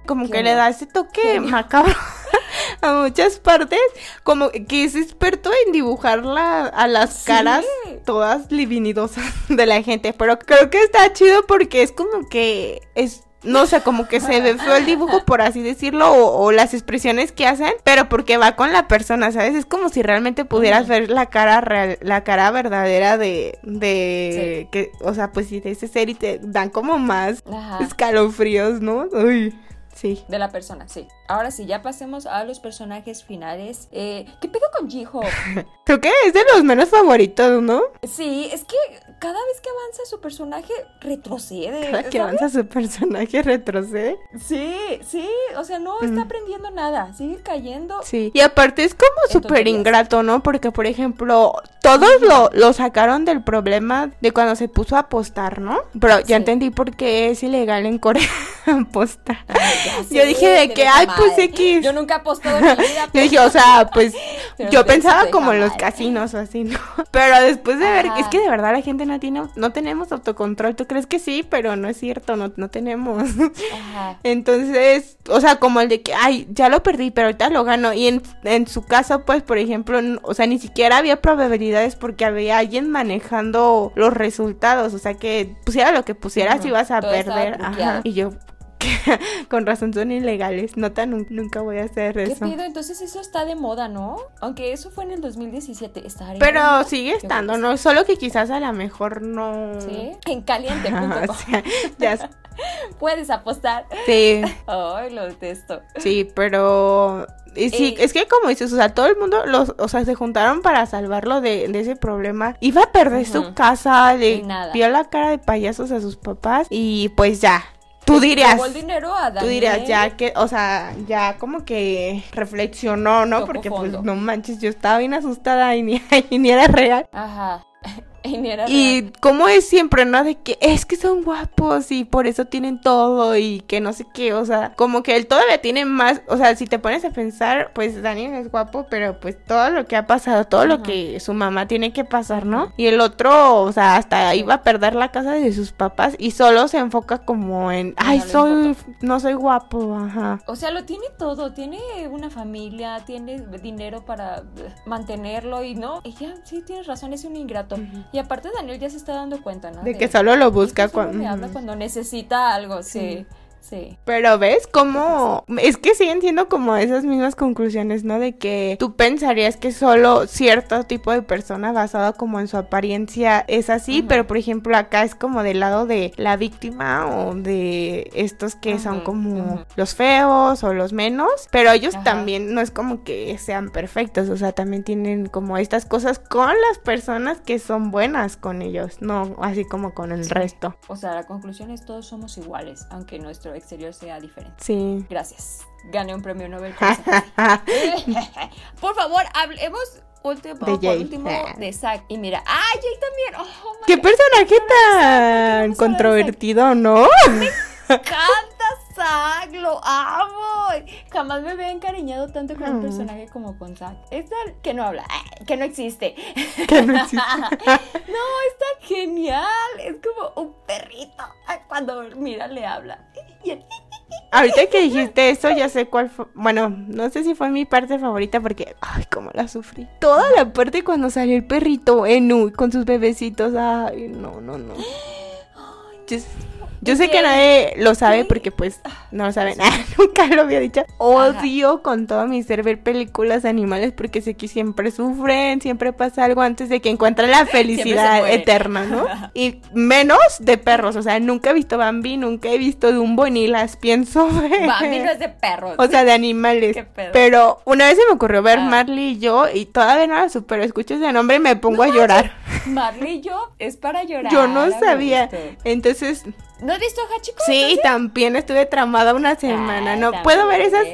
como ¿Qué que le da ese toque macabro a muchas partes, como que es experto en dibujar la- a las Sí. caras todas livinidosas de la gente, pero creo que está chido porque es como que es no sé, como que se ve feo el dibujo, por así decirlo, o, o las expresiones que hacen, pero porque va con la persona, ¿sabes? Es como si realmente pudieras ver la cara real, la cara verdadera de, de, que, o sea, pues sí, de ese ser y te dan como más Ajá. escalofríos, ¿no? Uy, sí. De la persona, sí. Ahora sí, ya pasemos a los personajes finales. Eh, ¿Qué pedo con Jiho? Creo que es de los menos favoritos, ¿no? Sí, es que cada vez que avanza su personaje retrocede. Cada que ¿sabes? avanza su personaje retrocede. Sí, sí, o sea, no está aprendiendo nada, sigue cayendo. Sí. Y aparte es como súper ingrato, ¿no? Porque, por ejemplo, todos lo, lo sacaron del problema de cuando se puso a apostar, ¿no? Pero ya Sí. entendí por qué es ilegal en Corea apostar. Ay, Yo dije de que, ay, pues, X. Yo nunca he apostado en mi vida. Yo dije, o sea, pues yo pensaba como en los casinos o así, ¿no? Pero después de ver, Ajá. es que de verdad la gente no tiene, no tenemos autocontrol. Tú crees que sí, pero no es cierto, no, no tenemos. Ajá. Entonces, o sea, como el de que, ay, ya lo perdí, pero ahorita lo gano. Y en, en su caso, pues, por ejemplo, o sea, ni siquiera había probabilidades porque había alguien manejando los resultados. O sea, que pusiera lo que pusieras ibas a todo perder. Ajá. Y yo, con razón son ilegales. Nota, nun- nunca voy a hacer ¿Qué eso. pido? Entonces eso está de moda, ¿no? Aunque eso fue en el 2017. ¿Estará Pero moda? sigue estando, ¿no? Solo que quizás a lo mejor no. Sí. En caliente.com. o sea, ya- Puedes apostar. sí, Ay, lo detesto. sí, pero y sí, Eh. es que como dices, o sea, todo el mundo, los, o sea, se juntaron para salvarlo de, de ese problema. Iba a perder su casa, le vio la cara de payasos a sus papás y pues ya. Tú dirías, el dinero a tú dirías ya que, o sea, ya como que reflexionó, ¿no? Tocó Porque fondo. pues no manches, yo estaba bien asustada y ni, y ni era real. Ajá. Y era como es siempre, ¿no? De que es que son guapos y por eso tienen todo y que no sé qué, o sea, como que él todavía tiene más, o sea, si te pones a pensar, pues Daniel es guapo, pero pues todo lo que ha pasado, todo lo que su mamá tiene que pasar, ¿no? Y el otro, o sea, hasta iba a perder la casa de sus papás y solo se enfoca como en, ay, no soy, no soy guapo, ajá. O sea, lo tiene todo. Tiene una familia, tiene dinero para mantenerlo y no. Ella sí tienes razón, es un ingrato. Y aparte Daniel ya se está dando cuenta, ¿no? De que solo lo busca "Este solo cuando... me habla cuando necesita algo, sí. Sí. Pero ves cómo es que siguen siendo como esas mismas conclusiones, ¿no? De que tú pensarías que solo cierto tipo de persona basado como en su apariencia es así, pero por ejemplo acá es como del lado de la víctima o de estos que son como los feos o los menos, pero ellos también no es como que sean perfectos, o sea, también tienen como estas cosas con las personas que son buenas con ellos, no así como con el Sí. resto. O sea, la conclusión es todos somos iguales, aunque nuestro exterior sea diferente. Sí. Gracias. Gané un premio Nobel. por favor, hablemos último, De por Jay. último Ah. de Zack. Y mira, ¡ah, Jay también! Oh, Qué God. personaje tan controvertido, ¿no? ¡Canta Zack! ¡Lo amo! Jamás me había encariñado tanto con un Mm. personaje como con Zack. Es el que no habla, ¡ah! que no existe. Que no existe. no, está genial. Es como un perrito. Cuando mira, le habla. Y Ahorita que dijiste eso, ya sé cuál fue. Bueno, no sé si fue mi parte favorita porque, ay, cómo la sufrí. Toda la parte cuando salió el perrito Enu con sus bebecitos. Ay, no, no, no. Yo, yo sé que nadie lo sabe porque, pues, no lo saben. Nunca lo había dicho. Odio con todo mi ser ver películas de animales porque sé que siempre sufren, siempre pasa algo antes de que encuentren la felicidad eterna, ¿no? Y menos de perros. O sea, nunca he visto Bambi, nunca he visto Dumbo ni las pienso ver. Bambi no es de perros. O sea, de animales. Qué pedo. Pero una vez se me ocurrió ver Ah. Marley y yo y todavía no la supero. Escucho ese nombre y me pongo a llorar. Marley y yo es para llorar. Yo no sabía. Entonces, ¿No has visto Hachiko? sí, también estuve tramada una semana. Ah, No puedo ver esas.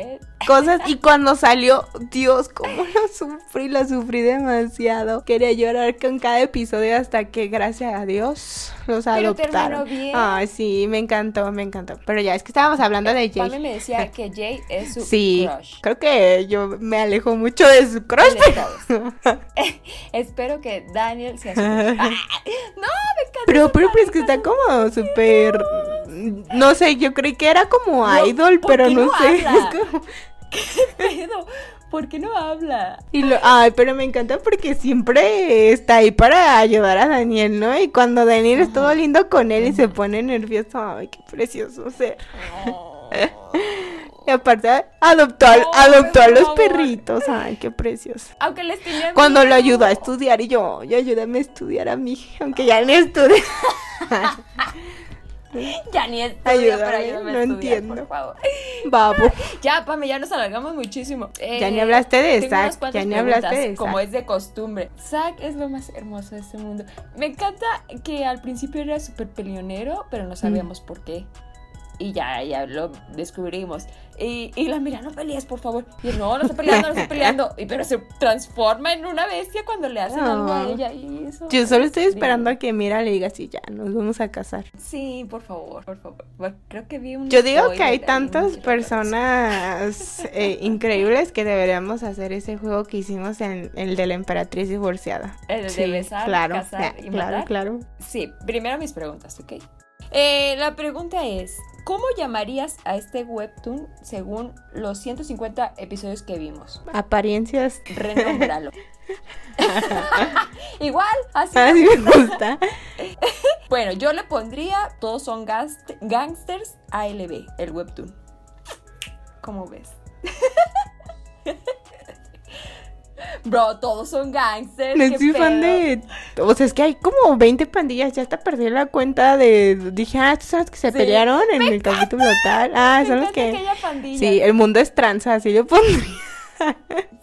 Cosas. Y cuando salió, Dios, cómo lo sufrí, lo sufrí demasiado. Quería llorar con cada episodio hasta que, gracias a Dios, los Pero adoptaron. bien. Ay, sí, me encantó, me encantó. Pero ya, es que estábamos hablando de Jay. Pame me decía que Jay es su Sí, crush. creo que yo me alejo mucho de su crush. Espero que Daniel sea su crush. Ah, no, me encanta. Pero, pero, pero es que está como súper. No sé, yo creí que era como idol, ¿por pero no, no sé. es como- pedo? ¿Por qué no habla? Y lo... Ay, pero me encanta porque siempre está ahí para ayudar a Daniel, ¿no? Y cuando Daniel es todo lindo con él y se pone nervioso, ay, qué precioso ser. Y aparte, adoptó, No, adoptó a los favor. perritos, ay, qué precioso. Aunque les tenía Cuando lo ayudó a estudiar y yo, yo ayúdame a estudiar a mí, aunque ya ni estudia. Ya ni Ayúdame, a no estudiar, entiendo. por favor. Babo. Ya, Pame, ya nos alargamos muchísimo. Ya ni hablaste de unas Zack, ya ni hablaste de Como es de costumbre. Zack es lo más hermoso de este mundo. Me encanta que al principio era súper peleonero, pero no sabíamos por qué. Y ya, ya lo descubrimos. Y, y la mira, no pelees, por favor. Y él, no, no estoy peleando, no estoy peleando. Y pero se transforma en una bestia cuando le hacen algo a No. ella. Y eso Yo solo es estoy esperando a que Mira le diga así, ya, nos vamos a casar. Sí, por favor, por favor. Bueno, creo que vi un Yo digo que hay tantas personas eh, increíbles que deberíamos hacer ese juego que hicimos en el de la emperatriz divorciada. El de besar, claro, casar ya, y claro, matar. claro. Sí, primero mis preguntas, ¿ok? Eh, la pregunta es, ¿cómo llamarías a este webtoon según los 150 episodios que vimos? Apariencias. Renómbralo. Igual, así. Así me gusta. Bueno, yo le pondría Todos son gast- gangsters ALB, el webtoon. ¿Cómo ves? Bro, todos son gangsters. No soy fan pedo. de. O sea, es que hay como 20 pandillas. Ya hasta perdí la cuenta de. Dije, ah, estos son los que se Sí. pelearon en el capítulo tal. Ah, Me son los encanta que. Sí, el mundo es tranza, así lo pondría.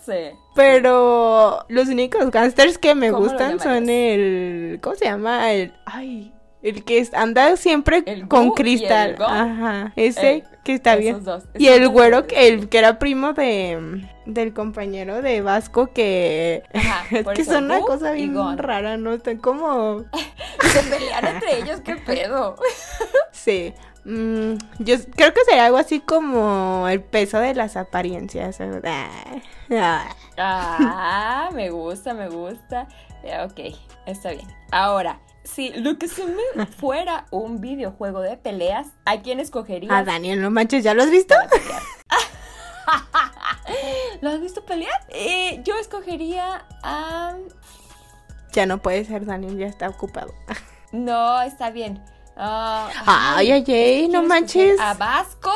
Sí. Pero los únicos gangsters que me ¿Cómo lo gustan son el. ¿Cómo se llama? El. Ay. El que anda siempre El con cristal. Ajá. Ese Eh, que está esos bien. dos, Y el güero, que- el que era primo de del compañero de Vasco, que Ajá, es por que eso, son una cosa bien rara, ¿no? Están como... Se pelean entre ellos, qué pedo. Sí. Mm, yo creo que sería algo así como el peso de las apariencias. Ah, ah. Ah, me gusta, me gusta. Ok, está bien. Ahora, si Lucasfilm fuera un videojuego de peleas, ¿a quién escogerías? Ah, Daniel, no manches, ¿ya lo has visto? ¿Lo has visto pelear? Eh, yo escogería a... Ya no puede ser, Daniel, ya está ocupado. No, está bien. Ah, Ay, ay, ay, no ¿quieres manches. ¿A Vasco?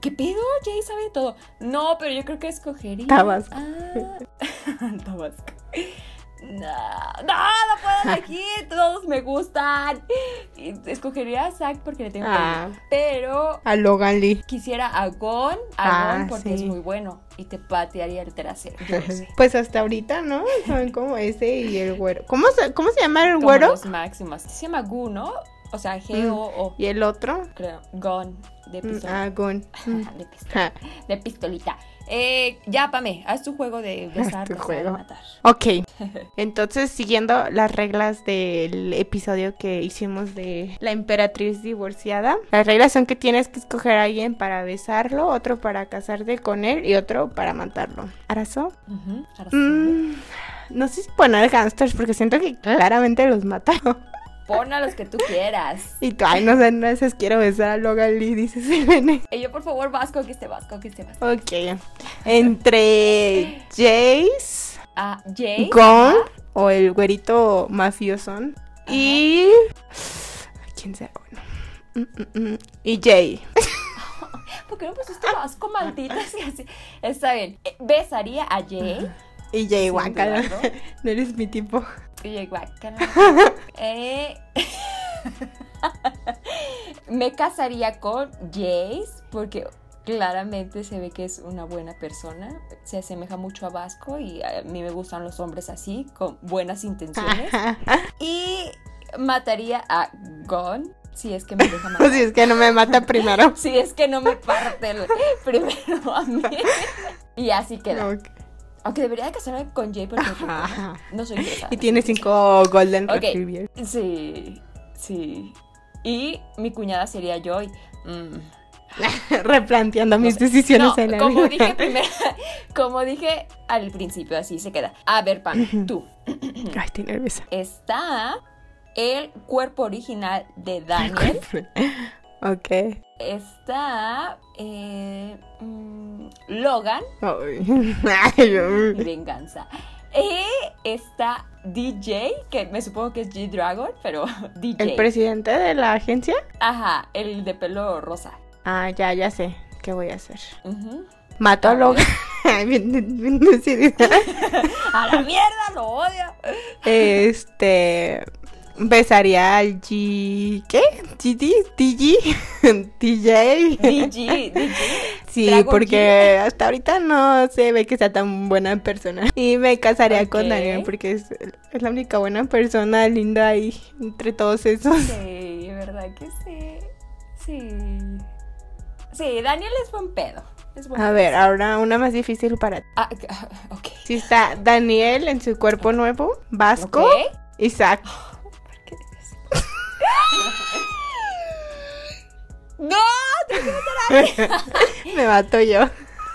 ¿Qué pedo? Jay sabe todo. No, pero yo creo que escogería. Tabasco. Ah, Tabasco. No, no, no puedo elegir. Todos me gustan. Escogería a Zack porque le tengo Ah. cariño. Pero A Logan Lee. quisiera a Gon. A Ah, Gon porque es muy bueno. Y te patearía el trasero. Sé. Pues hasta ahorita, ¿no? Son como ese y el güero. ¿Cómo se, cómo se llama el Como güero? los máximos. Se llama Gu, ¿no? O sea, G-O-O. ¿Y el otro? Creo. Gon. De Mm, pistola. Ah, Gon. Mm. de pistola. de pistolita. Eh, ya, Pame, haz tu juego de besar, tu juego. matar. Ok, entonces siguiendo las reglas del episodio que hicimos de la emperatriz divorciada, las reglas son que tienes que escoger a alguien para besarlo, otro para casarte con él y otro para matarlo. ¿Arazo? Sí. Mm, no sé si poner gangsters porque siento que claramente los mataron. Pon a los que tú quieras. Y tú, ay, no sé, no sé, quiero besar a Logan Lee, dices Irene. Y yo, por favor, Vasco, que esté Vasco, que esté Vasco. Ok, entre Jace... A Jay. Gon o el güerito mafiosón. Y. ¿Quién será? Bueno. Mm, mm, mm. Y Jay. ¿Por qué no pusiste Vasco, maldita? Está bien. Eh, Besaría a Jay. Y Jay, dudarlo. No eres mi tipo. Y yo, guácala. Eh, Me casaría con Jace porque claramente se ve que es una buena persona. Se asemeja mucho a Vasco y a mí me gustan los hombres así, con buenas intenciones. Y mataría a Gon si es que me deja matar. si es que no me mata primero. Si es que no me parte el primero a mí. Y así queda. Ok. Aunque debería de casarme con Jay porque Ajá. no soy interesada. Y tiene cinco Golden Ok. Retriever. Sí, sí. Y mi cuñada sería Joy. Mm. Replanteando mis decisiones No, en la como vida. dije primero, como dije al principio, así se queda. A ver, Pam, tú. Ay, estoy nerviosa. Está el cuerpo original de Daniel. ok. Está eh, mm, Logan, venganza. Y está DJ, que me supongo que es G-Dragon, pero DJ. ¿El presidente de la agencia? Ajá, el de pelo rosa. Ah, ya, ya sé. ¿Qué voy a hacer? Mato a A Logan. ¡A la mierda! ¡Lo odio! Este. Besaría al G. ¿Qué? ¿GD? ¿TJ? DJ, DJ. Sí, Dragon porque hasta ahorita no se ve que sea tan buena persona. Y me casaría con. Daniel porque es, es la única buena persona linda ahí entre todos esos. Sí, ¿verdad que sí? Sí. Sí, Daniel es buen pedo. Es buen A pedo. ver, ahora una más difícil para ti. Ah, ok. Si está Daniel en su cuerpo nuevo, Vasco, Ok. Isaac. ¿Por qué dices eso? ¡No! tengo que Me mato yo.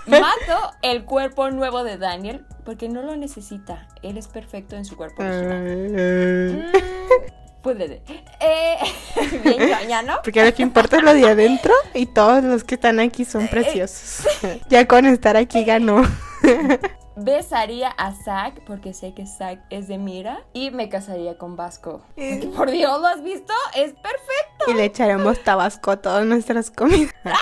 Mato el cuerpo nuevo de Daniel porque no lo necesita. Él es perfecto en su cuerpo original. Mm, puede. Eh, bien ¿no? Porque lo que importa es lo de adentro y todos los que están aquí son preciosos. Ya con estar aquí ganó. Besaría a Zack porque sé que Zack es de Mira y me casaría con Vasco. Eh. Porque, por Dios, ¿lo has visto? Es perfecto. Y le echaremos tabasco a todas nuestras comidas.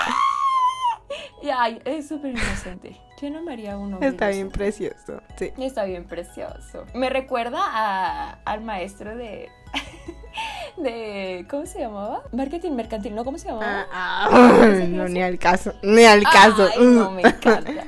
Y, ay, es súper inocente. Yo no me haría uno. Está bien precioso. Sí. Está bien precioso. Me recuerda a- al maestro de. de. ¿Cómo se llamaba? Marketing mercantil, ¿no? ¿Cómo se llamaba? Ay, no, ni al caso. Ni al caso. Ay, no, me encanta.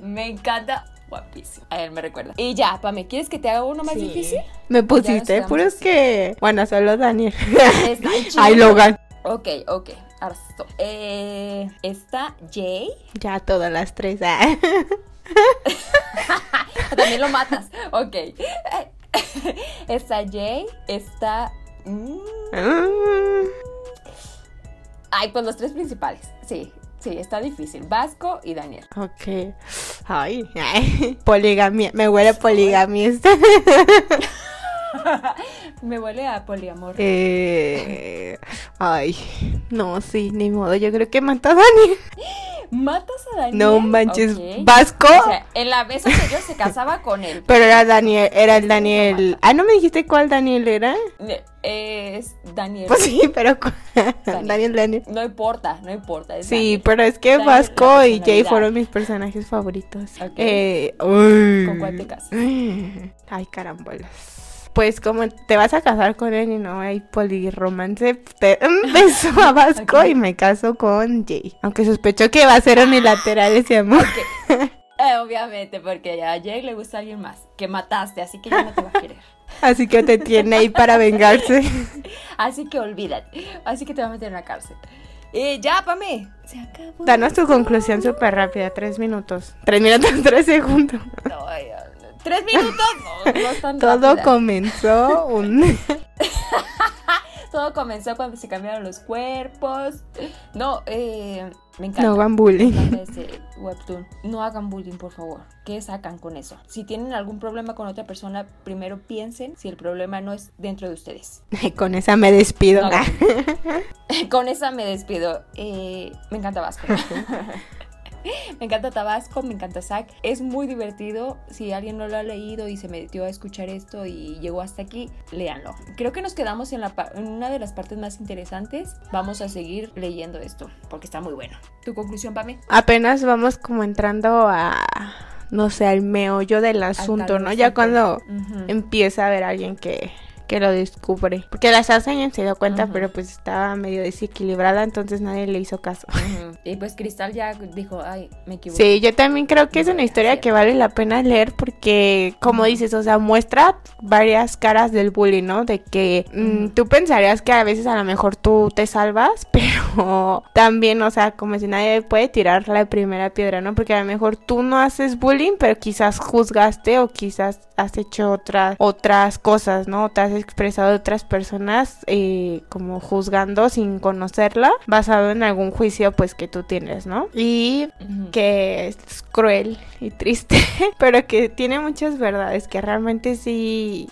Me encanta. Guapísimo. A ver, me recuerda. Y ya, Pame, ¿quieres que te haga uno más Sí. difícil? Me pusiste puros así. que. Bueno, solo Daniel. Ay, Logan. Ok, ok. Ahora esto. Eh, está Jay. Ya todas las tres. ah. También lo matas. Ok. Está Jay. Está. mm, Ay, pues los tres principales. Sí, sí, está difícil. Vasco y Daniel. Ok. Ay, ay. Poligamia. Me huele a poligamia. Me huele a poliamor. eh, ay. No, sí, ni modo. Yo creo que mató a Daniel. ¿Matas a Daniel? No manches. Vasco. O sea, en la vez anterior se casaba con él. Pero era Daniel, era el Daniel. Ah, ¿no me dijiste cuál Daniel era? Eh, Es Daniel. Pues sí, pero Daniel, Daniel. No importa, no importa. es Sí, Daniel. pero es que Daniel, Vasco y Jay fueron mis personajes favoritos. Ok. Eh, uy. ¿Con cuál te casas? Ay, carambolas. Pues como te vas a casar con él y no hay polirromance, te beso a Vasco y me caso con Jay. Aunque sospecho que va a ser unilateral ese amor. Eh, obviamente, porque a Jay le gusta alguien más. Que mataste, así que ya no te va a querer. Así que te tiene ahí para vengarse. Así que olvídate. Así que te va a meter en la cárcel. Eh, ya, Pame. Se acabó. Danos tu conclusión súper rápida, tres minutos. Tres minutos, tres segundos. Ay, ¿Tres minutos? No, no es tan Todo rápida. comenzó un... Todo comenzó cuando se cambiaron los cuerpos. No, eh, me encanta. No hagan bullying. ese webtoon. No hagan bullying, por favor. ¿Qué sacan con eso? Si tienen algún problema con otra persona, primero piensen si el problema no es dentro de ustedes. Con esa me despido. No, con esa me despido. Eh, me encanta Vasco. me encanta Tabasco, me encanta Zack. Es muy divertido. Si alguien no lo ha leído y se metió a escuchar esto y llegó hasta aquí, léanlo. Creo que nos quedamos en, la en una de las partes más interesantes. Vamos a seguir leyendo esto porque está muy bueno. ¿Tu conclusión, Pame? Apenas vamos como entrando a, no sé, al meollo del asunto, ¿no? Ya cuando empieza a haber alguien que, que lo descubre. Porque la Sasayan se dio cuenta, pero pues estaba medio desequilibrada, entonces nadie le hizo caso. Y pues Cristal ya dijo, ay, me equivoqué. Sí, yo también creo que es una historia que vale la pena leer porque, como dices, o sea, muestra varias caras del bullying, ¿no? De que mm, tú pensarías que a veces a lo mejor tú te salvas, pero también, o sea, como si nadie puede tirar la primera piedra, ¿no? Porque a lo mejor tú no haces bullying, pero quizás juzgaste o quizás has hecho otras otras cosas, ¿no? Has expresado otras personas eh, como juzgando sin conocerla, basado en algún juicio pues que tú tienes, ¿no? Y que es cruel y triste, pero que tiene muchas verdades, que realmente sí,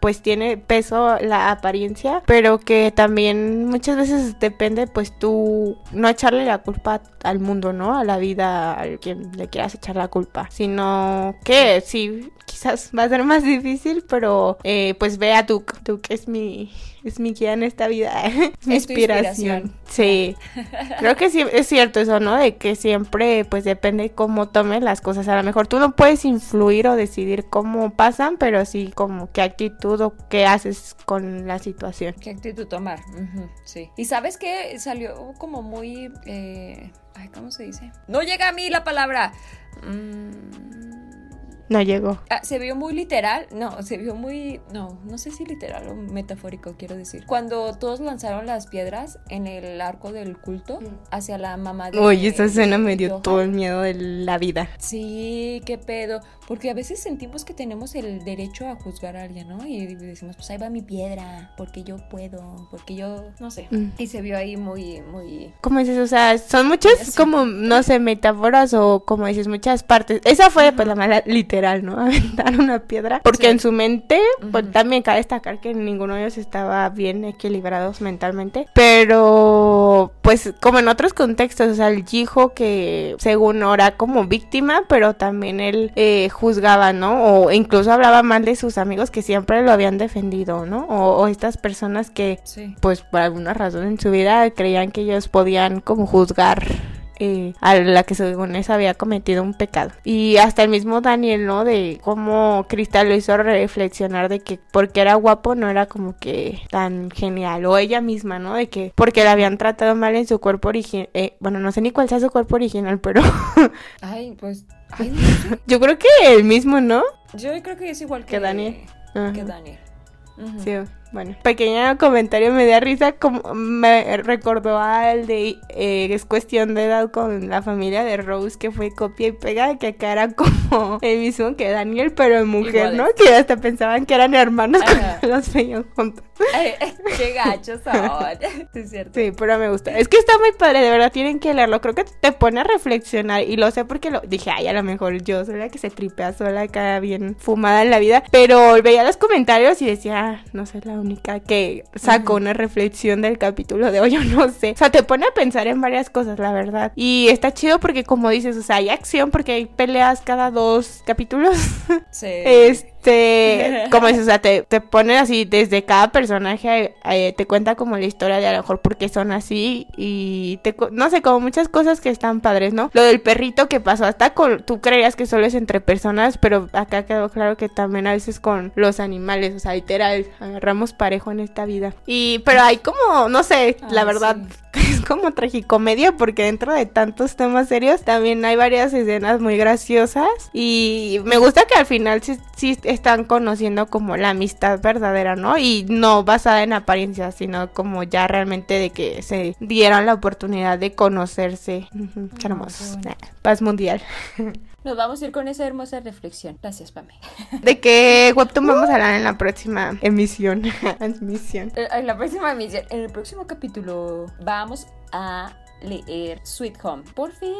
pues tiene peso la apariencia, pero que también muchas veces depende pues tú no echarle la culpa al mundo, ¿no? A la vida, al quien le quieras echar la culpa, sino que sí, quizás va a ser más difícil, pero eh, pues ve a Duke, Duke es mi... Es mi guía en esta vida, es mi Es inspiración. inspiración. Sí, Creo que sí, es cierto eso, ¿no? De que siempre, pues depende cómo tomes las cosas. A lo mejor tú no puedes influir o decidir cómo pasan, pero sí como qué actitud o qué haces con la situación. ¿Qué actitud tomar? Sí. Y sabes que salió como muy... eh, ay, ¿cómo se dice? No llega a mí la palabra. Mm, No llegó. ah, se vio muy literal. No, se vio muy... No, no sé si literal o metafórico quiero decir. Cuando todos lanzaron las piedras en el arco del culto hacia la mamá de... Uy, esa escena me dio Johan. todo el miedo de la vida. Sí, qué pedo. Porque a veces sentimos que tenemos el derecho a juzgar a alguien, ¿no? Y decimos, pues ahí va mi piedra, porque yo puedo, porque yo, no sé. Mm. Y se vio ahí muy, muy... ¿Cómo dices? O sea, son muchas Sí. como, no sé, metáforas o como dices, muchas partes. Esa fue pues la mala literal, ¿no? Aventar una piedra. Porque Sí. en su mente, pues también cabe destacar que ninguno de ellos estaba bien equilibrados mentalmente. Pero, pues como en otros contextos, o sea, el hijo que según era como víctima, pero también él eh, juzgaba, ¿no? O incluso hablaba mal de sus amigos que siempre lo habían defendido, ¿no? O, o estas personas que Sí. pues por alguna razón en su vida creían que ellos podían como juzgar eh, a la que según eso había cometido un pecado. Y hasta el mismo Daniel, ¿no? De cómo Cristal lo hizo reflexionar de que porque era guapo no era como que tan genial. O ella misma, ¿no? De que porque la habían tratado mal en su cuerpo original. bueno, no sé ni cuál sea su cuerpo original, pero Ay, pues... Ay, no sé. yo creo que el mismo, ¿no? Yo creo que es igual que, Que Daniel. Ajá. Que Daniel. Ujú. Sí, bueno. Pequeño comentario me da risa, como me recordó al de eh, Es cuestión de edad con la familia de Rose, que fue copia y pega, que acá era como el mismo que Daniel, pero en mujer, Iguales. ¿no? Que hasta pensaban que eran hermanos Ajá. cuando los veían juntos. Ay, qué gachos son. Sí, es cierto. Sí, pero me gusta. Es que está muy padre, de verdad, tienen que leerlo. Creo que te pone a reflexionar y lo sé porque lo dije, ay, a lo mejor yo soy la que se tripea sola acá bien fumada en la vida. Pero veía los comentarios y decía, ah, no soy la única que saco una reflexión del capítulo de hoy, yo no sé. O sea, te pone a pensar en varias cosas, la verdad. Y está chido porque como dices, o sea, hay acción porque hay peleas cada dos capítulos. Sí. Este, como dices, o sea, te, te pone así desde cada personaje, eh, te cuenta como la historia de a lo mejor por qué son así y te, no sé, como muchas cosas que están padres, ¿no? Lo del perrito que pasó, hasta con, tú creías que solo es entre personas, pero acá quedó claro que también a veces con los animales, o sea, literal, agarramos parejo en esta vida. Y, pero hay como, no sé, la Ay, verdad, como tragicomedia porque dentro de tantos temas serios también hay varias escenas muy graciosas y me gusta que al final sí, sí están conociendo como la amistad verdadera, ¿no? Y no basada en apariencias, sino como ya realmente de que se dieron la oportunidad de conocerse. Ah, Paz mundial. Nos vamos a ir con esa hermosa reflexión. Gracias, Pame. ¿De qué webtoon vamos a hablar en la próxima emisión? Emisión. Eh, En la próxima emisión, en el próximo capítulo, vamos a leer Sweet Home. Por fin.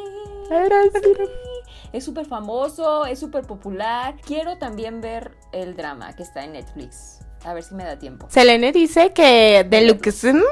Es súper famoso, es súper popular. Quiero también ver el drama que está en Netflix. A ver si me da tiempo. Selene dice que de Luxem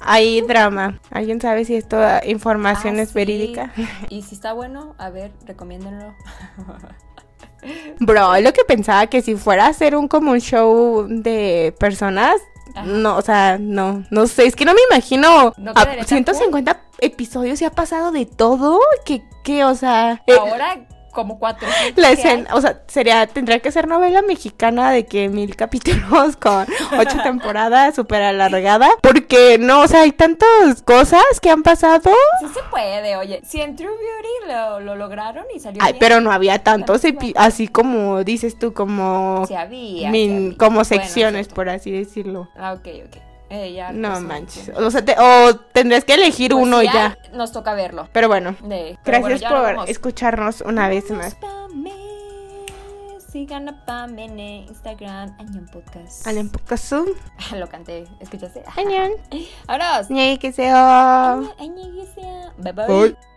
hay drama. ¿Alguien sabe si esto información Ah, es sí. verídica? Y si está bueno, a ver, recomiéndenlo. Bro, es lo que pensaba que si fuera a hacer un como un show de personas, Ajá. no, o sea, no, no sé, es que no me imagino ¿No a quedaría tan 150 episodios y ha pasado de todo, que, que, o sea, eh, Ahora, como 400. la escena, o sea, sería, tendría que ser novela mexicana de que mil capítulos con ocho temporadas súper alargada, porque no, o sea, hay tantas cosas que han pasado. Sí se puede, oye. Si en True Beauty lo, lo lograron y salió ay, bien. pero no había tantos, así como dices tú, como, Sí había. min- sí había. como secciones, por así decirlo. Ah, ok, ok. Eh, ya, No pues, manches. entiendo. O sea, te- o tendrías que elegir Pues uno ya. hay, Nos toca verlo. Pero bueno, De- pero bueno, gracias ya nos por escucharnos una vez más. Sigan a Pame en Instagram, Añón Podcast. Anem Pukasu. Lo canté, ¿escuchaste? Añan. Vámonos. Ñe que. Añón, añón, que sea. Bye bye. Bye.